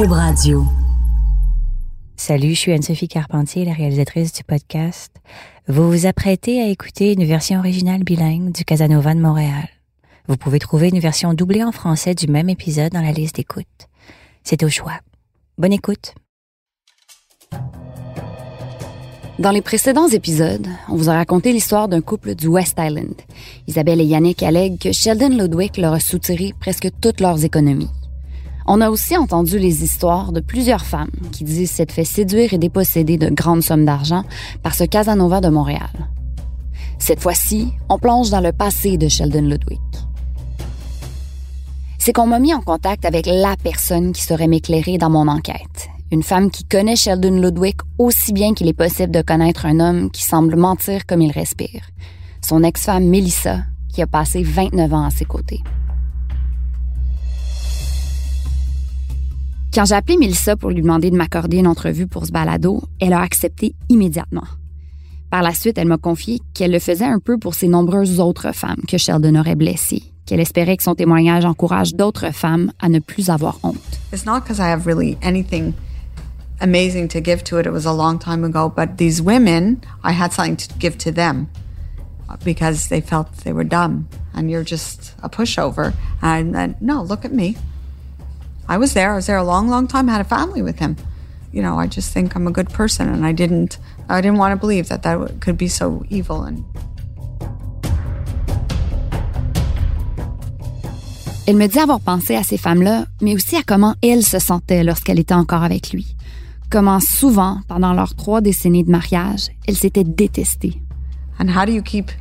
Cube Radio. Salut, je suis Anne-Sophie Carpentier, la réalisatrice du podcast. Vous vous apprêtez à écouter une version originale bilingue du Casanova de Montréal. Vous pouvez trouver une version doublée en français du même épisode dans la liste d'écoute. C'est au choix. Bonne écoute. Dans les précédents épisodes, on vous a raconté l'histoire d'un couple du West Island. Isabelle et Yannick allèguent que Sheldon Ludwig leur a soutiré presque toutes leurs économies. On a aussi entendu les histoires de plusieurs femmes qui disent s'être fait séduire et déposséder de grandes sommes d'argent par ce Casanova de Montréal. Cette fois-ci, on plonge dans le passé de Sheldon Ludwig. C'est qu'on m'a mis en contact avec la personne qui saurait m'éclairer dans mon enquête. Une femme qui connaît Sheldon Ludwig aussi bien qu'il est possible de connaître un homme qui semble mentir comme il respire. Son ex-femme Melissa, qui a passé 29 ans à ses côtés. Quand j'ai appelé Melissa pour lui demander de m'accorder une entrevue pour ce balado, elle a accepté immédiatement. Par la suite, elle m'a confié qu'elle le faisait un peu pour ses nombreuses autres femmes que Sheldon aurait blessées, qu'elle espérait que son témoignage encourage d'autres femmes à ne plus avoir honte. It's not because I have really anything amazing to give to it. It was a long time ago, but these women, I had something to give to them because they felt they were dumb and you're just a pushover. And then, no, look at me. I was there. I was there a long, long time. I had a family with him. You know, I just think I'm a good person, and I didn't. I didn't want to believe that that could be so evil and Elle me dit avoir pensé à ces femmes-là, mais aussi à comment elle se sentait lorsqu'elle était encore avec lui. Comment souvent, pendant leurs trois décennies de mariage, elle s'était détestée. And how do you keep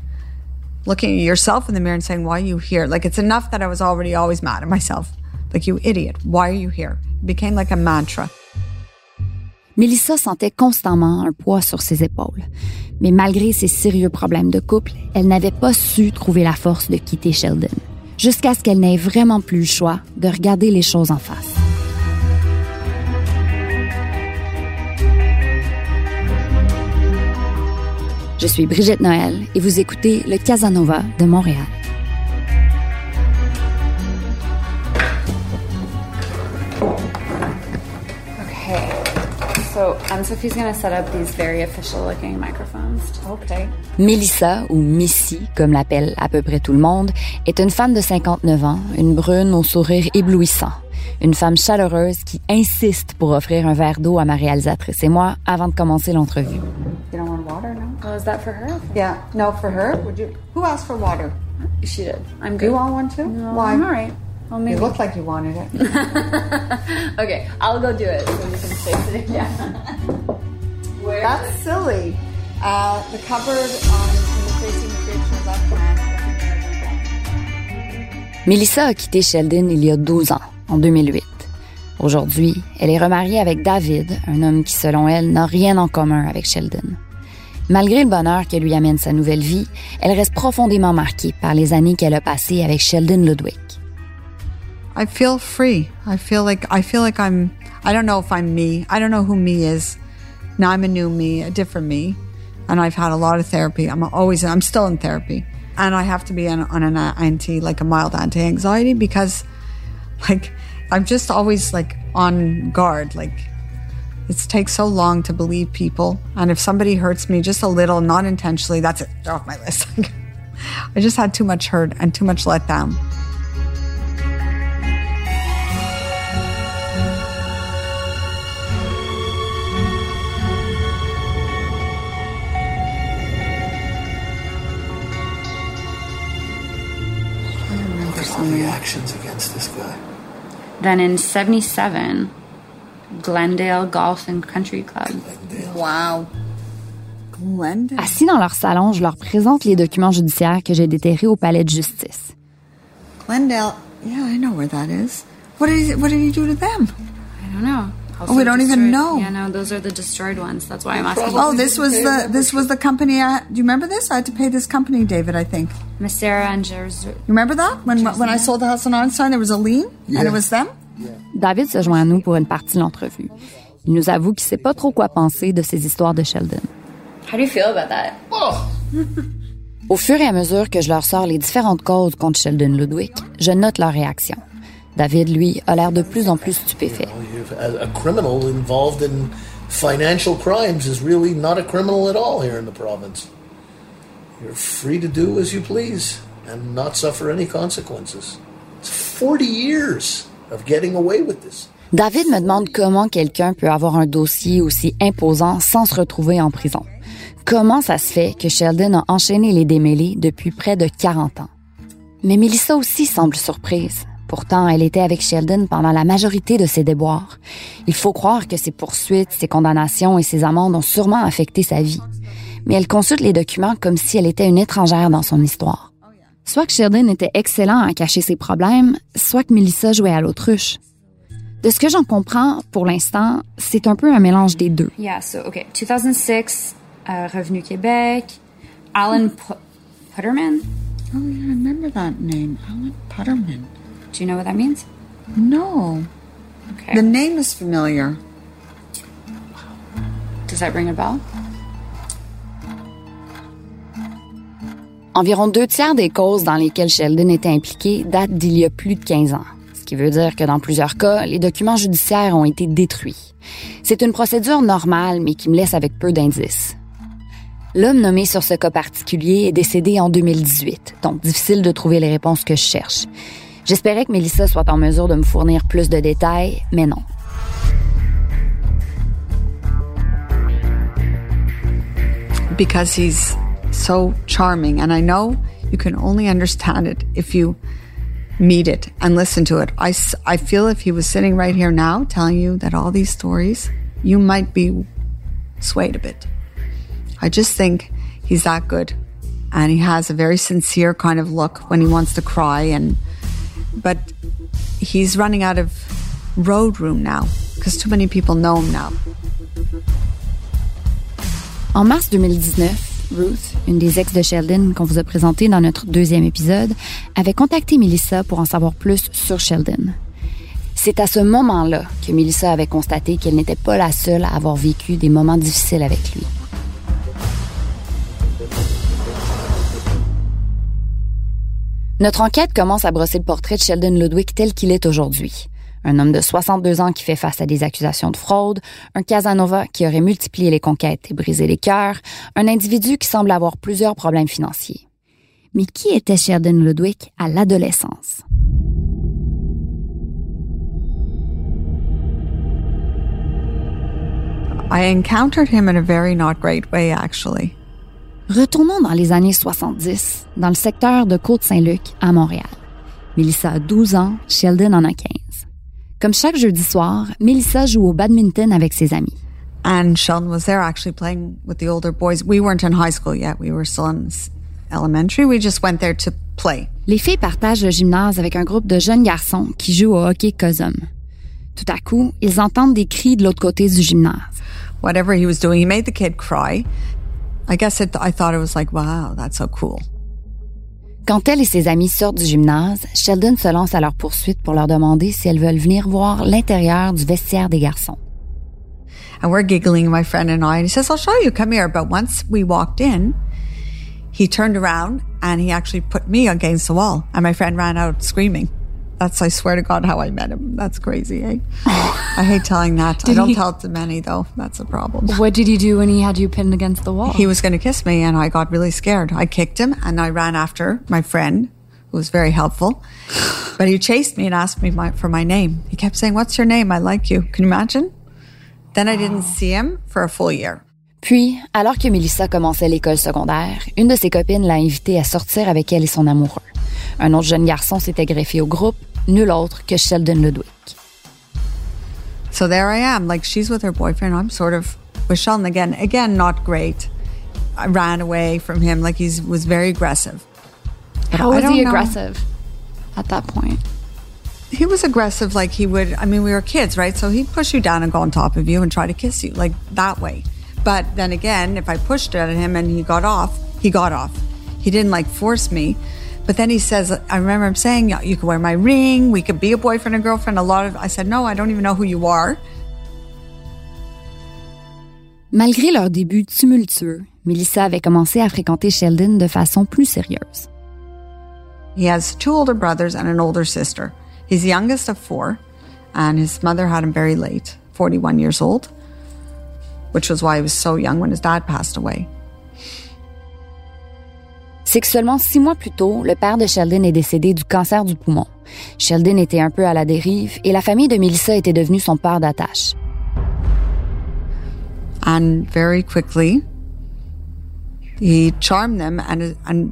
looking at yourself in the mirror and saying, why are you here? Like, it's enough that I was already always mad at myself. Like, you idiot, why are you here? It became like a mantra. Melissa sentait constamment un poids sur ses épaules. Mais malgré ses sérieux problèmes de couple, elle n'avait pas su trouver la force de quitter Sheldon. Jusqu'à ce qu'elle n'ait vraiment plus le choix de regarder les choses en face. Je suis Brigitte Noël et vous écoutez le Casanova de Montréal. Melissa, ou Missy, comme l'appelle à peu près tout le monde, est une femme de 59 ans, une brune au sourire éblouissant. Une femme chaleureuse qui insiste pour offrir un verre d'eau à ma réalisatrice et moi avant de commencer l'entrevue. You don't want water now? Oh, is that for her? Yeah, no, Well, maybe. look like you wanted it. okay, I'll go do it so you can down. Where? That's silly. Uh, the cupboard on in the facing the fridge left hand. Melissa a quitté Sheldon il y a 12 ans, en 2008. Aujourd'hui, elle est remariée avec David, un homme qui, selon elle, n'a rien en commun avec Sheldon. Malgré le bonheur que lui amène sa nouvelle vie, elle reste profondément marquée par les années qu'elle a passées avec Sheldon Ludwig. I feel free. I feel like I feel like I'm. I don't know if I'm me. I don't know who me is. Now I'm a new me, a different me, and I've had a lot of therapy. I'm always. I'm still in therapy, and I have to be on, on an anti, like a mild anti-anxiety, because, like, I'm just always like on guard. Like, it takes so long to believe people, and if somebody hurts me just a little, not intentionally, that's it. They're off my list. I just had too much hurt and too much letdown. Actions against this guy. Then in 77, Glendale Golf and Country Club. Wow. Glendale. Assis dans leur salon, je leur présente les documents judiciaires que j'ai déterrés au palais de justice. Glendale. Yeah, I know where that is. What did he, what did he do to them? I don't know. Oh, we don't even know. Yeah, no, those are the destroyed ones. That's why I'm asking. Oh, this was the this was the company. I, do you remember this? I had to pay this company, David. I think. Messera and Jersey. Remember that? When when I sold the house on Einstein, there was a lien, and it was them? David se joint à nous pour une partie de l'entrevue. Il nous avoue qu'il sait pas trop quoi penser de ces histoires de Sheldon. How do you feel about that? Au fur et à mesure que je leur sors les différentes causes contre Sheldon Ludwig, je note leur réaction. David, lui, a l'air de plus en plus stupéfait. A criminal involved in financial crimes is really not a criminal at all here in the province. You're free to do as you please and not suffer any consequences. It's 40 years of getting away with this. David me demande comment quelqu'un peut avoir un dossier aussi imposant sans se retrouver en prison. Comment ça se fait que Sheldon a enchaîné les démêlés depuis près de 40 ans? Mais Melissa aussi semble surprise. Pourtant, elle était avec Sheldon pendant la majorité de ses déboires. Il faut croire que ses poursuites, ses condamnations et ses amendes ont sûrement affecté sa vie. Mais elle consulte les documents comme si elle était une étrangère dans son histoire. Soit que Sheldon était excellent à cacher ses problèmes, soit que Melissa jouait à l'autruche. De ce que j'en comprends, pour l'instant, c'est un peu un mélange des deux. Yeah, so, okay, 2006, uh, Revenu Québec, Alan Pu- Putterman? Oh yeah, I remember that name, Alan Putterman. Do you know what that means? No, Okay. the name is familiar. Does that ring a bell? Environ deux tiers des causes dans lesquelles Sheldon était impliqué datent d'il y a plus de 15 ans. Ce qui veut dire que dans plusieurs cas, les documents judiciaires ont été détruits. C'est une procédure normale, mais qui me laisse avec peu d'indices. L'homme nommé sur ce cas particulier est décédé en 2018, donc difficile de trouver les réponses que je cherche. J'espérais que Melissa soit en mesure de me fournir plus de détails, mais non. because he's so charming. And I know you can only understand it if you meet it and listen to it. I, I feel if he was sitting right here now telling you that all these stories, you might be swayed a bit. I just think he's that good. And he has a very sincere kind of look when he wants to cry and but he's running out of road room now because too many people know him now. En mars 2019, Ruth, une des ex de Sheldon qu'on vous a présenté dans notre deuxième épisode, avait contacté Melissa pour en savoir plus sur Sheldon. C'est à ce moment-là que Melissa avait constaté qu'elle n'était pas la seule à avoir vécu des moments difficiles avec lui. Notre enquête commence à brosser le portrait de Sheldon Ludwig tel qu'il est aujourd'hui. Un homme de 62 ans qui fait face à des accusations de fraude, un Casanova qui aurait multiplié les conquêtes et brisé les cœurs, un individu qui semble avoir plusieurs problèmes financiers. Mais qui était Sheldon Ludwig à l'adolescence? I encountered him in a very not great way, actually. Retournons dans les années 70, dans le secteur de Côte-Saint-Luc, à Montréal. Mélissa a 12 ans, Sheldon en a 15. Comme chaque jeudi soir, Mélissa joue au badminton avec ses amis. And Sheldon was there actually playing with the older boys. We weren't in high school yet. We were still in elementary. We just went there to play. Les filles partagent le gymnase avec un groupe de jeunes garçons qui jouent au hockey cosum. Tout à coup, ils entendent des cris de l'autre côté du gymnase. Whatever he was doing, he made the kid cry. I guess it, I thought it was like, wow, that's so cool. Quand elle et ses amis sortent du gymnase, Sheldon se lance à leur poursuite pour leur demander si elles veulent venir voir l'intérieur du vestiaire des garçons. And we're giggling, my friend and I. And he says, I'll show you. Come here. But once we walked in, he turned around and he actually put me against the wall. And my friend ran out screaming. That's, I swear to God, how I met him. That's crazy, eh? I hate telling that. I don't he- tell it to many, though. That's a problem. What did he do when he had you pinned against the wall? He was going to kiss me, and I got really scared. I kicked him, and I ran after my friend, who was very helpful. But he chased me and asked me my, for my name. He kept saying, What's your name? I like you. Can you imagine? Then I didn't see him for a full year. Puis, alors que Melissa commençait l'école secondaire, une de ses copines l'a invitée à sortir avec elle et son amoureux. Un autre jeune garçon s'était greffé au groupe, nul autre que Sheldon Ludwig. So there I am, like she's with her boyfriend. I'm sort of with Sheldon again. Again, not great. I ran away from him, like he was very aggressive. But How was he know. aggressive at that point? He was aggressive, like he would. I mean, we were kids, right? So he'd push you down and go on top of you and try to kiss you, like that way. But then again, if I pushed it at him and he got off, he got off. He didn't like force me. But then he says, I remember him saying, "You could wear my ring. We could be a boyfriend and girlfriend." A lot of. I said, "No, I don't even know who you are." Malgré leur début tumultueux, Melissa avait commencé à fréquenter Sheldon de façon plus sérieuse. He has two older brothers and an older sister. He's the youngest of four, and his mother had him very late, 41 years old, which was why he was so young when his dad passed away. C'est que seulement six mois plus tôt, le père de Sheldon est décédé du cancer du poumon. Sheldon était un peu à la dérive et la famille de Melissa était devenue son père d'attache. And very quickly, he charmed them and, and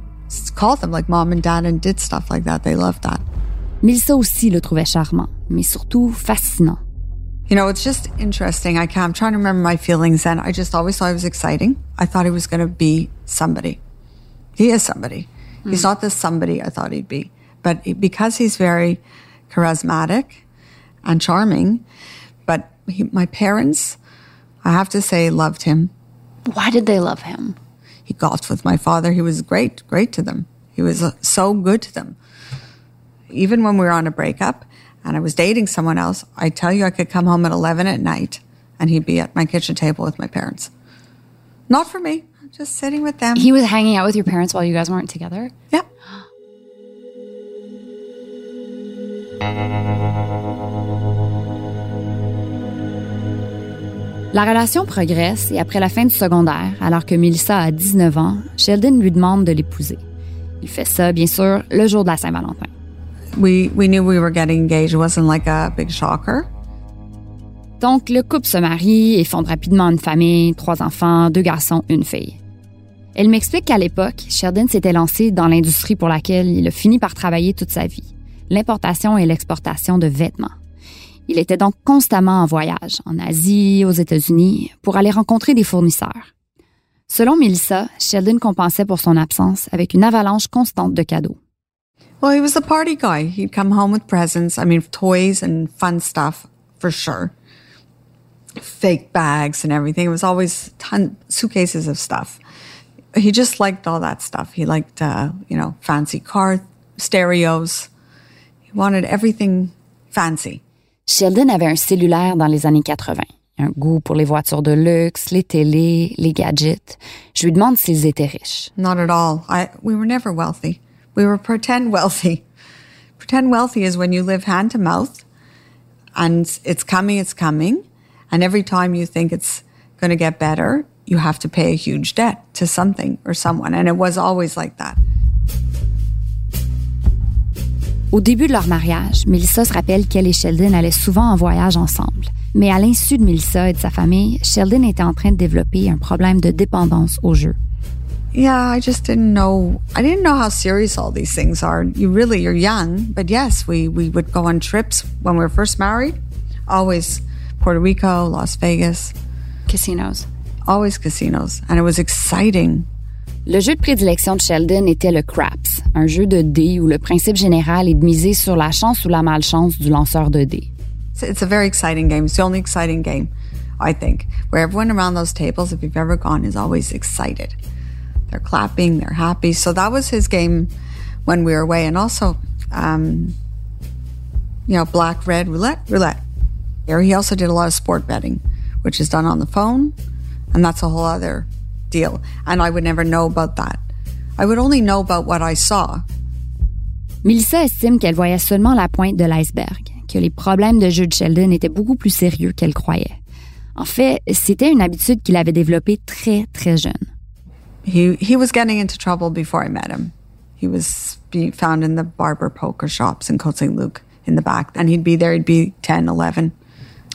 called them like mom and dad and did stuff like that. They loved that. Melissa aussi le trouvait charmant, mais surtout fascinant. You know, it's just interesting. I can't, I'm trying to remember my feelings then. I just always thought he was exciting. I thought he was going to be somebody. He is somebody. He's not the somebody I thought he'd be. But because he's very charismatic and charming, but he, my parents, I have to say, loved him. Why did they love him? He golfed with my father. He was great, great to them. He was uh, so good to them. Even when we were on a breakup and I was dating someone else, I tell you, I could come home at 11 at night and he'd be at my kitchen table with my parents. Not for me, just sitting with them. He was hanging out with your parents while you guys weren't together? yeah. La relation progresse et après la fin du secondaire, alors que Melissa a 19 ans, Sheldon lui demande de l'épouser. Il fait ça, bien sûr, le jour de la Saint-Valentin. We, we knew we were getting engaged. It wasn't like a big shocker. Donc, le couple se marie et fonde rapidement une famille, trois enfants, deux garçons, une fille. Elle m'explique qu'à l'époque, Sheldon s'était lancé dans l'industrie pour laquelle il a fini par travailler toute sa vie, l'importation et l'exportation de vêtements. Il était donc constamment en voyage, en Asie, aux États-Unis, pour aller rencontrer des fournisseurs. Selon Melissa, Sheldon compensait pour son absence avec une avalanche constante de cadeaux. Well, he was a party guy. He'd come home with presents. I mean, toys and fun stuff for sure. Fake bags and everything. It was always ton suitcases of stuff. He just liked all that stuff. He liked, uh, you know, fancy car stereos. He wanted everything fancy. Sheldon avait un cellulaire dans les années 80, un goût pour les voitures de luxe, les télés, les gadgets. Je lui demande s'ils étaient riches. Not at all. I we were never wealthy. We were pretend wealthy. Pretend wealthy is when you live hand to mouth and it's coming, it's coming. And every time you think it's going to get better, you have to pay a huge debt to something or someone. And it was always like that. Au début de leur mariage, Melissa se rappelle qu'elle et Sheldon allaient souvent en voyage ensemble. Mais à l'insu de Melissa et de sa famille, Sheldon était en train de développer un problème de dépendance au jeu. Yeah, I just didn't know. I didn't know how serious all these things are. You really, you're young, but yes, we we would go on trips when we were first married. Always Puerto Rico, Las Vegas, Casinos. always casinos, and it was exciting. Le jeu de prédilection de Sheldon était le craps, un jeu de dés où le principe général est de miser sur la chance ou la malchance du lanceur de dés. It's, a very exciting game. It's the only exciting game, I think, where everyone around those tables, if you've ever gone, is always excited. They're clapping, they're happy. So that was his game when we were away, and also, um, you know, black, red, roulette, roulette. There, he also did a lot of sport betting, which is done on the phone, and that's a whole other deal. And I would never know about that. I would only know about what I saw. Melissa estime qu'elle voyait seulement la pointe de l'iceberg, que les problèmes de jeu de Sheldon étaient beaucoup plus sérieux qu'elle croyait. En fait, c'était une habitude qu'il avait développée très, très jeune. He he was getting into trouble before I met him. He was being found in the barber poker shops in Côte St. Luc in the back, and he'd be there. He'd be 10, 11.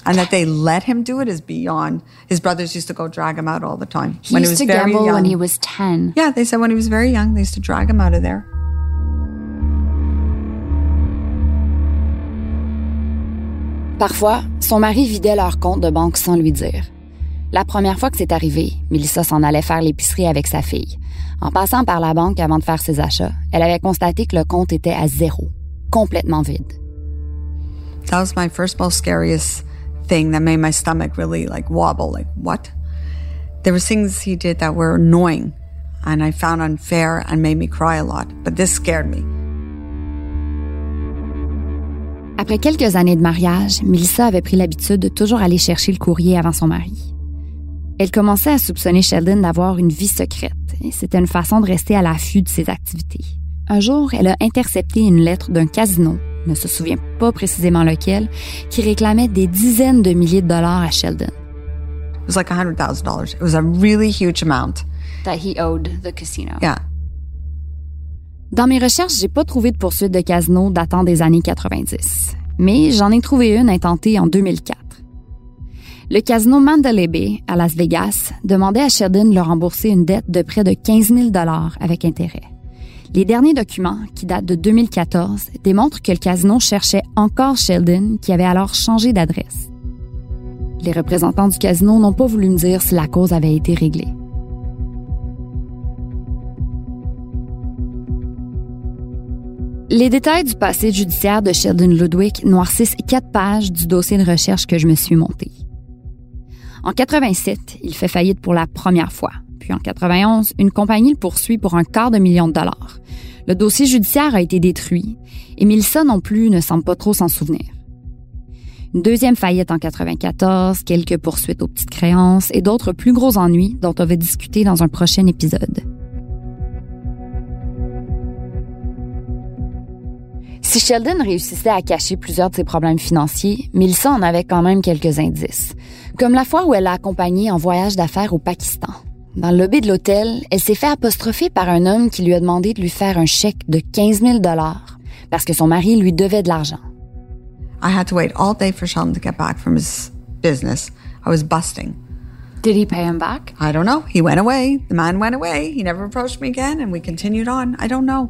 and that they let him do it is beyond. His brothers used to go drag him out all the time. He when used he was to gamble when he was 10. Yeah, they said when he was very young, they used to drag him out of there. Parfois, son mari vidait leur compte de banque sans lui dire. La première fois que c'est arrivé, Melissa s'en allait faire l'épicerie avec sa fille. En passant par la banque avant de faire ses achats, elle avait constaté que le compte était à zéro, complètement vide. That was my first most scariest thing that made my stomach really like wobble. Like, what? There were things he did that were annoying and I found unfair and made me cry a lot, but this scared me. Après quelques années de mariage, Melissa avait pris l'habitude de toujours aller chercher le courrier avant son mari. Elle commençait à soupçonner Sheldon d'avoir une vie secrète, et c'était une façon de rester à l'affût de ses activités. Un jour, elle a intercepté une lettre d'un casino, ne se souvient pas précisément lequel, qui réclamait des dizaines de milliers de dollars à Sheldon. It was like $100,000. It was a really huge amount. That he owed the casino. Yeah. Dans mes recherches, j'ai pas trouvé de poursuite de casino datant des années 90, mais j'en ai trouvé une intentée en 2004. Le casino Mandalay Bay à Las Vegas demandait à Sheldon de leur rembourser une dette de près de 15 000 dollars avec intérêt. Les derniers documents, qui datent de 2014, démontrent que le casino cherchait encore Sheldon, qui avait alors changé d'adresse. Les représentants du casino n'ont pas voulu me dire si la cause avait été réglée. Les détails du passé judiciaire de Sheldon Ludwig noircissent quatre pages du dossier de recherche que je me suis monté. En 87, il fait faillite pour la première fois. Puis en 91, une compagnie le poursuit pour un quart de million de dollars. Le dossier judiciaire a été détruit et Melissa non plus ne semble pas trop s'en souvenir. Une deuxième faillite en 94, quelques poursuites aux petites créances et d'autres plus gros ennuis dont on va discuter dans un prochain épisode. Si Sheldon réussissait à cacher plusieurs de ses problèmes financiers, Melissa en avait quand même quelques indices. Comme la fois où elle l'a accompagné en voyage d'affaires au Pakistan. Dans le lobby de l'hôtel, elle s'est fait apostropher par un homme qui lui a demandé de lui faire un chèque de 15 000 dollars parce que son mari lui devait de l'argent. I had to wait all day for Sheldon to get back from his business. I was busting. Did he pay him back? I don't know. He went away. The man went away. He never approached me again, and we continued on. I don't know.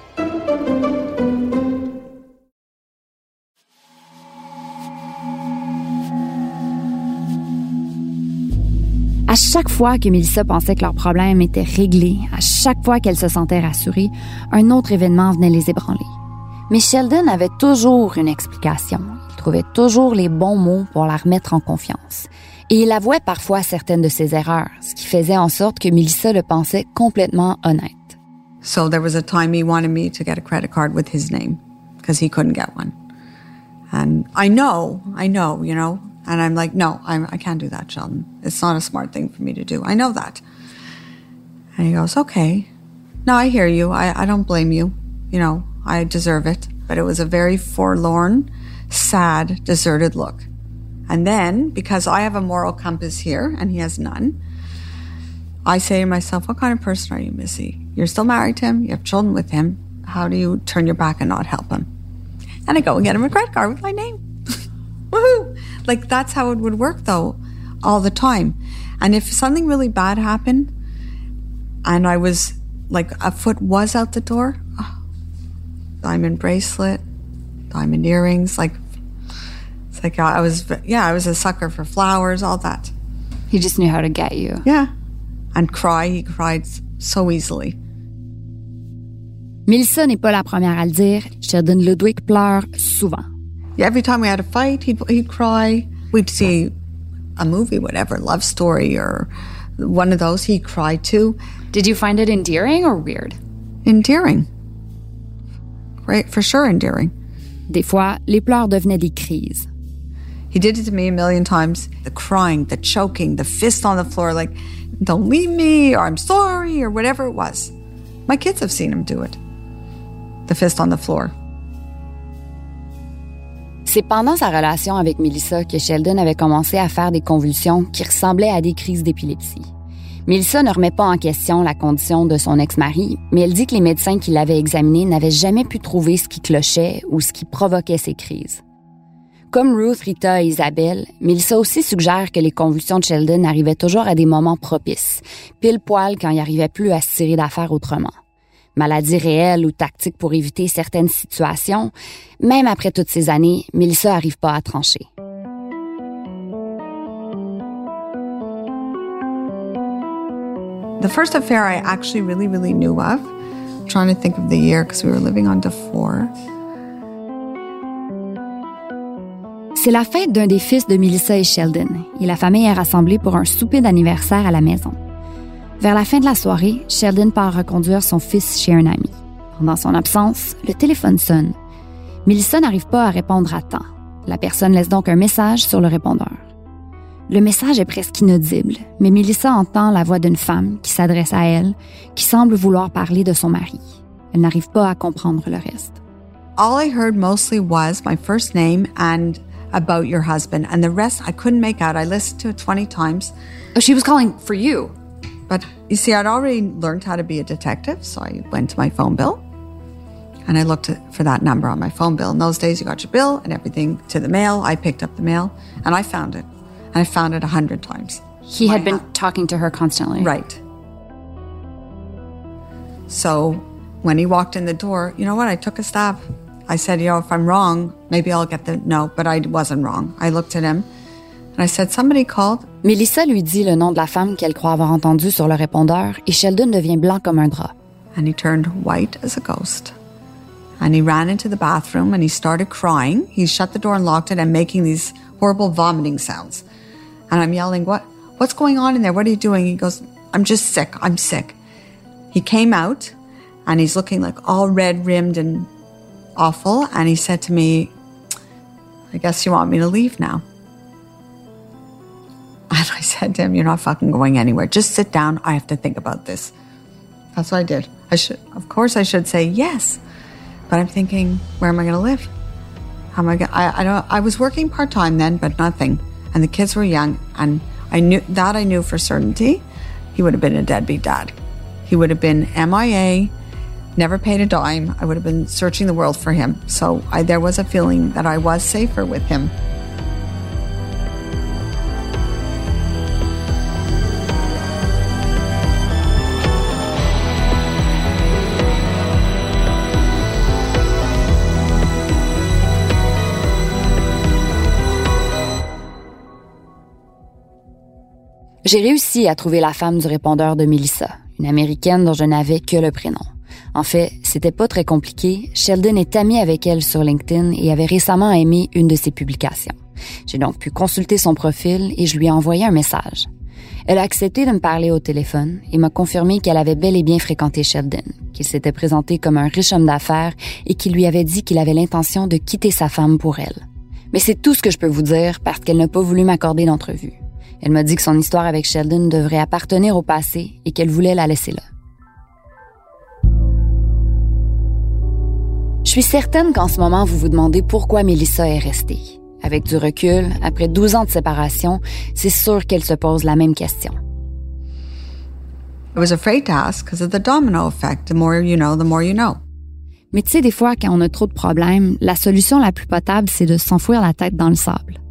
À chaque fois que Melissa pensait que leur problème était réglé, à chaque fois qu'elle se sentait rassurée, un autre événement venait les ébranler. Mais Sheldon avait toujours une explication. Il trouvait toujours les bons mots pour la remettre en confiance. Et il avouait parfois certaines de ses erreurs, ce qui faisait en sorte que Melissa le pensait complètement honnête. So there was a time he wanted me to get a credit card with his name because he couldn't get one. And I know, I know, you know, and I'm like, no, I'm, I can't do that, Sheldon. It's not a smart thing for me to do. I know that. And he goes, okay. No, I hear you. I, I don't blame you. You know, I deserve it. But it was a very forlorn, sad, deserted look. And then, because I have a moral compass here and he has none, I say to myself, what kind of person are you, Missy? You're still married to him. You have children with him. How do you turn your back and not help him? And I go and get him a credit card with my name. Woohoo! Like that's how it would work though, all the time. And if something really bad happened and I was like a foot was out the door, oh, diamond bracelet, diamond earrings, like it's like I was yeah, I was a sucker for flowers, all that. He just knew how to get you. Yeah. And cry, he cried so easily. Melissa n'est pas la première à le dire. Sheldon Ludwig pleure souvent. Every time we had a fight, he'd, he'd cry. We'd see a movie, whatever, love story or one of those, he'd cry too. Did you find it endearing or weird? Endearing. Great, for sure endearing. Des fois, les pleurs devenaient des crises. He did it to me a million times. The crying, the choking, the fist on the floor, like, don't leave me, or I'm sorry, or whatever it was. My kids have seen him do it. The fist on the floor. C'est pendant sa relation avec Melissa que Sheldon avait commencé à faire des convulsions qui ressemblaient à des crises d'épilepsie. Melissa ne remet pas en question la condition de son ex-mari, mais elle dit que les médecins qui l'avaient examiné n'avaient jamais pu trouver ce qui clochait ou ce qui provoquait ces crises. Comme Ruth, Rita et Isabelle, Melissa aussi suggère que les convulsions de Sheldon arrivaient toujours à des moments propices, pile poil quand il arrivait plus à se tirer d'affaires autrement. Maladie réelle ou tactique pour éviter certaines situations, même après toutes ces années, Melissa n'arrive pas à trancher. The first affair I actually really, really knew of, I'm trying to think of the year because we were living on. C'est la fête d'un des fils de Melissa et Sheldon, et la famille est rassemblée pour un souper d'anniversaire à la maison. Vers la fin de la soirée, Sheldon part reconduire son fils chez un ami. Pendant son absence, le téléphone sonne. Melissa n'arrive pas à répondre à temps. La personne laisse donc un message sur le répondeur. Le message est presque inaudible, mais Melissa entend la voix d'une femme qui s'adresse à elle, qui semble vouloir parler de son mari. Elle n'arrive pas à comprendre le reste. All I heard mostly was my first name and about your husband, and the rest I couldn't make out. I listened to it 20 times. Oh, she was calling for you. But you see, I'd already learned how to be a detective, so I went to my phone bill and I looked for that number on my phone bill. In those days, you got your bill and everything to the mail. I picked up the mail and I found it. And I found it a hundred times. He had been talking to her constantly. Right. So when he walked in the door, you know what? I took a stab. I said, you know, if I'm wrong, maybe I'll get the no, but I wasn't wrong. I looked at him I said, somebody called. Melissa lui dit le nom de la femme qu'elle croit avoir entendue sur le répondeur et Sheldon devient blanc comme un drap. And he turned white as a ghost. And he ran into the bathroom and he started crying. He shut the door and locked it and making these horrible vomiting sounds. And I'm yelling, What what's going on in there? What are you doing? He goes, I'm just sick. I'm sick. He came out and he's looking like all red rimmed and awful. And he said to me, I guess you want me to leave now. And I said to him, You're not fucking going anywhere. Just sit down. I have to think about this. That's what I did. I should, of course, I should say yes. But I'm thinking, where am I going to live? How am I going I, I don't, I was working part time then, but nothing. And the kids were young. And I knew that I knew for certainty he would have been a deadbeat dad. He would have been MIA, never paid a dime. I would have been searching the world for him. So I, there was a feeling that I was safer with him. J'ai réussi à trouver la femme du répondeur de Melissa, une américaine dont je n'avais que le prénom. En fait, c'était pas très compliqué. Sheldon est ami avec elle sur LinkedIn et avait récemment aimé une de ses publications. J'ai donc pu consulter son profil et je lui ai envoyé un message. Elle a accepté de me parler au téléphone et m'a confirmé qu'elle avait bel et bien fréquenté Sheldon, qu'il s'était présenté comme un riche homme d'affaires et qu'il lui avait dit qu'il avait l'intention de quitter sa femme pour elle. Mais c'est tout ce que je peux vous dire parce qu'elle n'a pas voulu m'accorder d'entrevue. Elle m'a dit que son histoire avec Sheldon devrait appartenir au passé et qu'elle voulait la laisser là. Je suis certaine qu'en ce moment, vous vous demandez pourquoi Melissa est restée. Avec du recul, après 12 ans de séparation, c'est sûr qu'elle se pose la même question. I was afraid to ask because of the domino effect. The more you know, the more you know. Mais tu sais, des fois, quand on a trop de problèmes, la solution la plus potable, c'est de s'enfouir la tête dans le sable.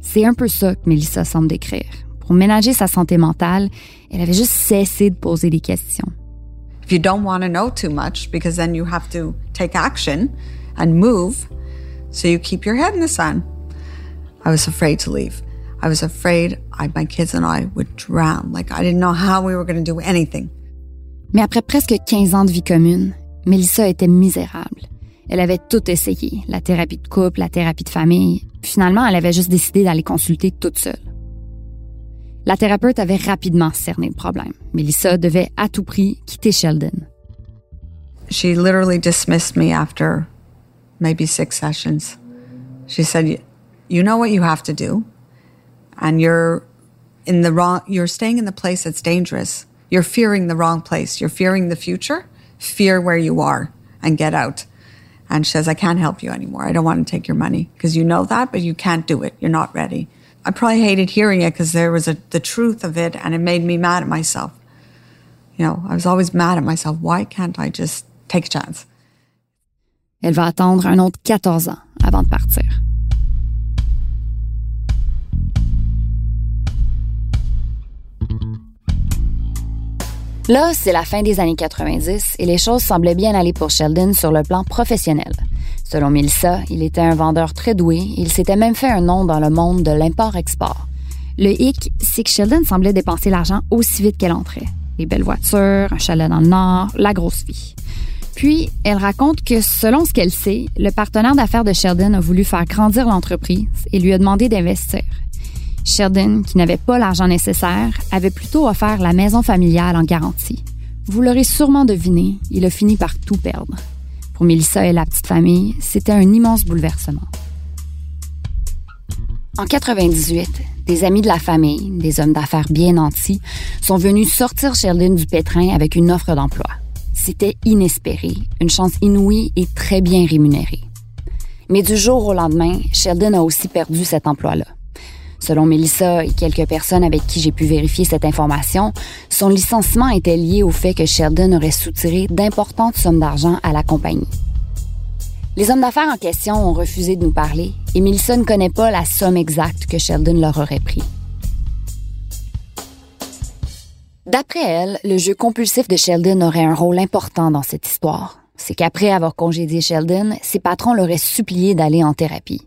C'est un peu ça que Melissa semble décrire. Pour ménager sa santé mentale, elle avait juste cessé de poser des questions. If you don't want to know too much, because then you have to take action and move, so you keep your head in the sun. I was afraid to leave. I was afraid I, my kids and I would drown. Like I didn't know how we were going to do anything. Mais après presque 15 ans de vie commune, Melissa était misérable. Elle avait tout essayé, la thérapie de couple, la thérapie de famille. Finalement, elle avait juste décidé d'aller consulter toute seule. La thérapeute avait rapidement cerné le problème. Melissa devait à tout prix quitter Sheldon. She literally dismissed me after maybe six sessions. She said, "You know what you have to do, and you're in the wrong. You're staying in the place that's dangerous. You're fearing the wrong place. You're fearing the future. Fear where you are and get out." And she says, "I can't help you anymore. I don't want to take your money because you know that, but you can't do it. You're not ready." I probably hated hearing it because there was a, the truth of it, and it made me mad at myself. You know, I was always mad at myself. Why can't I just take a chance? Elle va attendre un autre 14 ans avant de partir. Là, c'est la fin des années 90 et les choses semblaient bien aller pour Sheldon sur le plan professionnel. Selon Melissa, il était un vendeur très doué il s'était même fait un nom dans le monde de l'import-export. Le hic, c'est que Sheldon semblait dépenser l'argent aussi vite qu'elle entrait. Les belles voitures, un chalet dans le Nord, la grosse vie. Puis, elle raconte que selon ce qu'elle sait, le partenaire d'affaires de Sheldon a voulu faire grandir l'entreprise et lui a demandé d'investir. Sheldon, qui n'avait pas l'argent nécessaire, avait plutôt offert la maison familiale en garantie. Vous l'aurez sûrement deviné, il a fini par tout perdre. Pour Melissa et la petite famille, c'était un immense bouleversement. En 98, des amis de la famille, des hommes d'affaires bien nantis, sont venus sortir Sheldon du pétrin avec une offre d'emploi. C'était inespéré, une chance inouïe et très bien rémunérée. Mais du jour au lendemain, Sheldon a aussi perdu cet emploi-là. Selon Melissa et quelques personnes avec qui j'ai pu vérifier cette information, son licenciement était lié au fait que Sheldon aurait soutiré d'importantes sommes d'argent à la compagnie. Les hommes d'affaires en question ont refusé de nous parler et Melissa ne connaît pas la somme exacte que Sheldon leur aurait pris. D'après elle, le jeu compulsif de Sheldon aurait un rôle important dans cette histoire. C'est qu'après avoir congédié Sheldon, ses patrons l'auraient supplié d'aller en thérapie.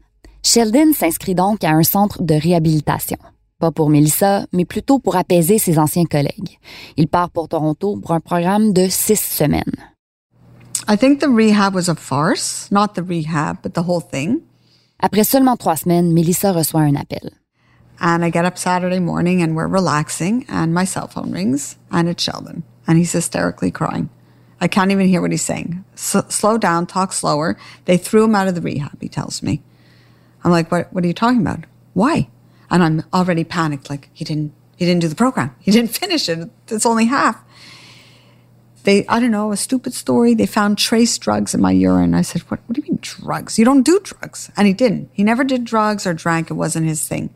Sheldon s'inscrit donc à un centre de réhabilitation. Pas pour Melissa, mais plutôt pour apaiser ses anciens collègues. Il part pour Toronto pour un programme de six semaines. I think the rehab was a farce, not the rehab, but the whole thing. Après seulement trois semaines, Melissa reçoit un appel. And I get up Saturday morning and we're relaxing and my cell phone rings and it's Sheldon and he's hysterically crying. I can't even hear what he's saying. S- slow down, talk slower. They threw him out of the rehab, he tells me. I'm like, what, what are you talking about? Why? And I'm already panicked, like he didn't, he didn't do the program. He didn't finish it. It's only half. They, I don't know, a stupid story. They found trace drugs in my urine. I said, what, what do you mean drugs? You don't do drugs. And he didn't. He never did drugs or drank. It wasn't his thing.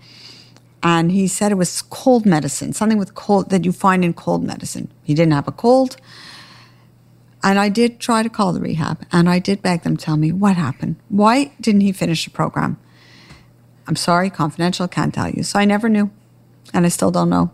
And he said it was cold medicine, something with cold that you find in cold medicine. He didn't have a cold. And I did try to call the rehab and I did beg them to tell me what happened. Why didn't he finish the program? I'm sorry, confidential, can't tell you. So I never knew. And I still don't know.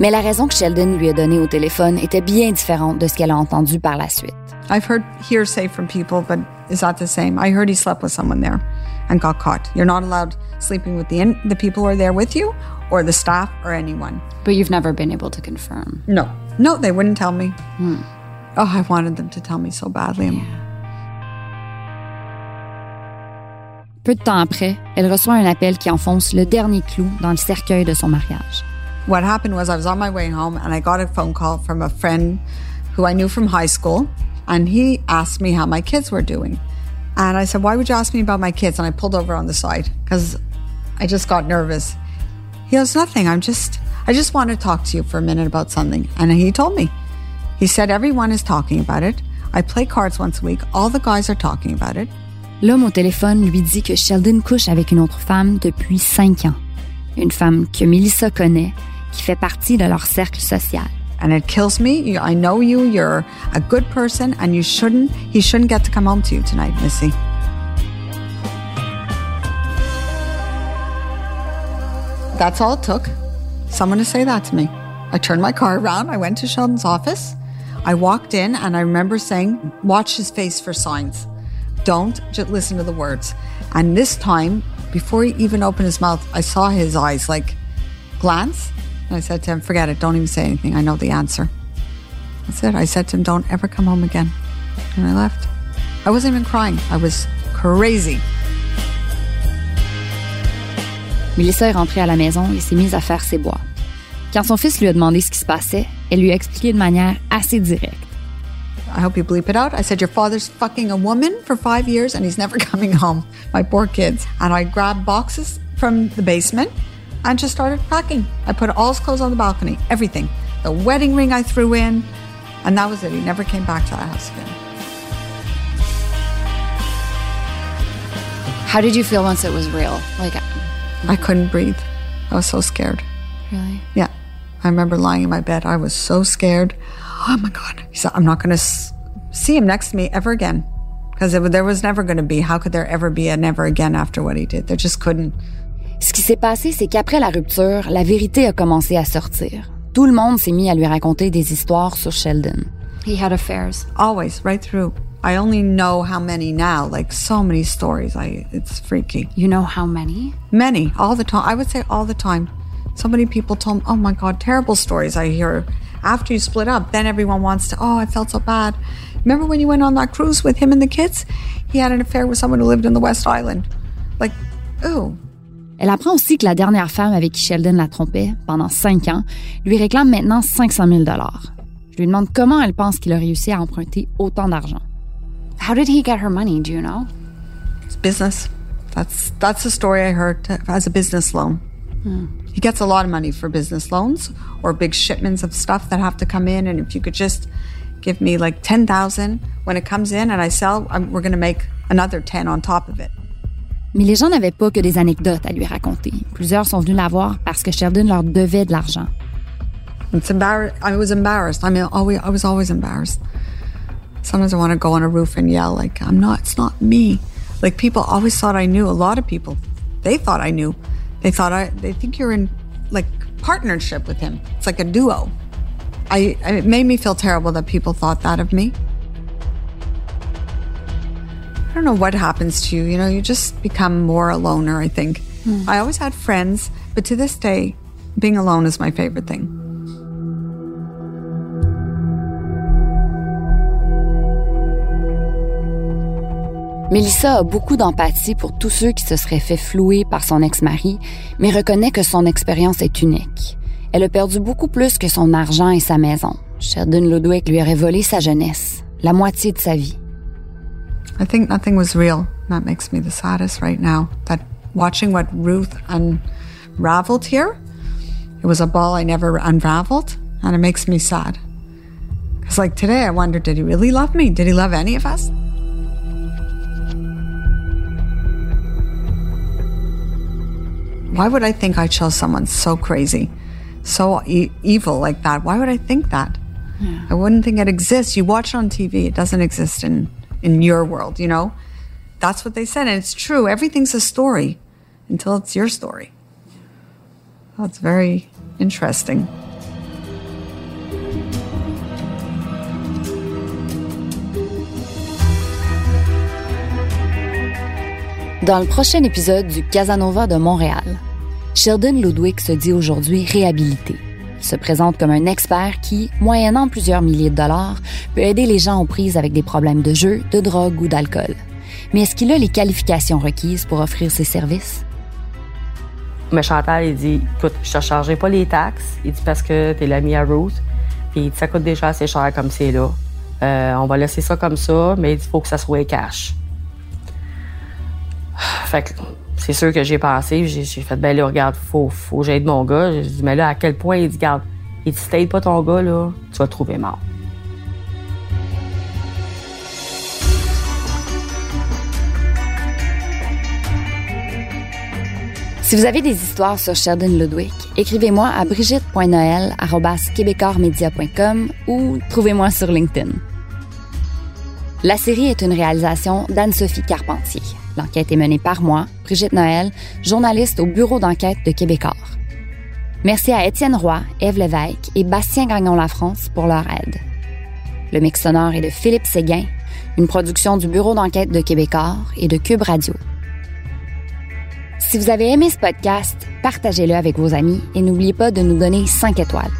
Mais la raison que Sheldon lui a donnée au téléphone était bien différente de ce qu'elle a entendu par la suite. I've heard hearsay from people, but is that the same? I heard he slept with someone there and got caught. You're not allowed sleeping with the, in- the people who are there with you or the staff or anyone. But you've never been able to confirm. No. No, they wouldn't tell me. Hmm. Oh, I wanted them to tell me so badly. Peu de temps après, elle reçoit un appel qui enfonce le dernier clou dans le cercueil de son mariage. What happened was I was on my way home and I got a phone call from a friend who I knew from high school. And he asked me how my kids were doing. And I said, Why would you ask me about my kids? And I pulled over on the side because I just got nervous. He goes, Nothing. I'm just, I just want to talk to you for a minute about something. And he told me. He said, Everyone is talking about it. I play cards once a week. All the guys are talking about it. L'homme au téléphone lui dit que Sheldon couche avec une autre femme depuis cinq ans. Une femme que Melissa connaît, qui fait partie de leur cercle social. and it kills me. I know you. You're a good person, and you shouldn't. He shouldn't get to come home to you tonight, Missy. That's all it took. Someone to say that to me. I turned my car around. I went to Sheldon's office. I walked in, and I remember saying, "Watch his face for signs. Don't just listen to the words." And this time, before he even opened his mouth, I saw his eyes like glance And I said to him, forget it, don't even say anything. I know the answer. That's it. I said to him, don't ever come home again. And I left. I wasn't even crying. I was crazy. Melissa est rentrée à la maison et s'est mise à faire ses boîtes. Quand son fils lui a demandé ce qui se passait, elle lui a expliqué de manière assez directe. I hope you bleep it out. I said, Your father's fucking a woman for five years and he's never coming home. My poor kids. And I grabbed boxes from the basement and just started packing. I put all his clothes on the balcony, everything. The wedding ring I threw in, and that was it. He never came back to the house again. How did you feel once it was real? Like, I couldn't breathe. I was so scared. really? Yeah. I remember lying in my bed. I was so scared. Oh my God. He said, I'm not going to s- see him next to me ever again. Because there was never going to be. How could there ever be a never again after what he did? There just couldn't. Ce qui s'est passé, c'est qu'après la rupture, la vérité a commencé à sortir. Tout le monde s'est mis à lui raconter des histoires sur Sheldon. He had affairs. Always, right through. I only know how many now, like so many stories. I It's freaky. You know how many? Many, all the time. I would say all the time. So many people told me, oh my God, terrible stories I hear. After you split up, then everyone wants to, oh, I felt so bad. Remember when you went on that cruise with him and the kids? He had an affair with someone who lived in the West Island. Like, ooh. Elle apprend aussi que la dernière femme avec qui Sheldon la trompait pendant cinq ans lui réclame maintenant 500 000 Je lui demande comment elle pense qu'il a réussi à emprunter autant d'argent. How did he get her money? Do you know? It's business. That's that's the story I heard as a business loan. He gets a lot of money for business loans or big shipments of stuff that have to come in. And if you could just give me like ten thousand when it comes in and I sell, I'm, we're going to make another ten on top of it. Mais les gens n'avaient pas que des anecdotes à lui raconter. Plusieurs sont venus la voir parce que Sheldon leur devait de l'argent. It's embarrassed. I was embarrassed. I mean, always, I was always embarrassed. Sometimes I want to go on a roof and yell like, "I'm not. It's not me." Like people always thought I knew. A lot of people, they thought I knew. They thought I. They think you're in like partnership with him. It's like a duo. I. It made me feel terrible that people thought that of me. I don't know what happens to you. You know, you just become more a loner. I think. Hmm. I always had friends, but to this day, being alone is my favorite thing. Melissa a beaucoup d'empathie pour tous ceux qui se seraient fait flouer par son ex-mari, mais reconnaît que son expérience est unique. Elle a perdu beaucoup plus que son argent et sa maison. Sheldon Ludwig lui aurait volé sa jeunesse, la moitié de sa vie. I think nothing was real. That makes me the saddest right now. That watching what Ruth unraveled here, it was a ball I never unraveled, and it makes me sad. Because, like today, I wonder did he really love me? Did he love any of us? Why would I think I chose someone so crazy, so e- evil like that? Why would I think that? I wouldn't think it exists. You watch it on TV, it doesn't exist in, in your world, you know? That's what they said, and it's true. Everything's a story until it's your story. That's very interesting. Dans le prochain épisode du Casanova de Montréal, Sheldon Ludwig se dit aujourd'hui réhabilité. Il se présente comme un expert qui, moyennant plusieurs milliers de dollars, peut aider les gens aux prises avec des problèmes de jeu, de drogue ou d'alcool. Mais est-ce qu'il a les qualifications requises pour offrir ses services? Mais Chantal, il dit Écoute, je te chargerai pas les taxes. Il dit Parce que t'es l'ami à Ruth. Puis il dit, ça coûte déjà assez cher comme c'est là. Euh, on va laisser ça comme ça, mais il faut que ça soit cash. Fait que c'est sûr que j'ai pensé, j'ai fait, ben là, regarde, faut, faut j'aide mon gars. J'ai dit, mais là, à quel point il dit, regarde, il dit, si t'aides pas ton gars, là, tu vas te trouver mort. Si vous avez des histoires sur Sheldon Ludwig, écrivez-moi à brigitte.noël.com ou trouvez-moi sur LinkedIn. La série est une réalisation d'Anne-Sophie Carpentier. L'enquête est menée par moi, Brigitte Noël, journaliste au bureau d'enquête de Québecor. Merci à Étienne Roy, Ève Lévesque et Bastien Gagnon-La-France pour leur aide. Le mix sonore est de Philippe Séguin, une production du bureau d'enquête de Québecor et de Cube Radio. Si vous avez aimé ce podcast, partagez-le avec vos amis et n'oubliez pas de nous donner 5 étoiles.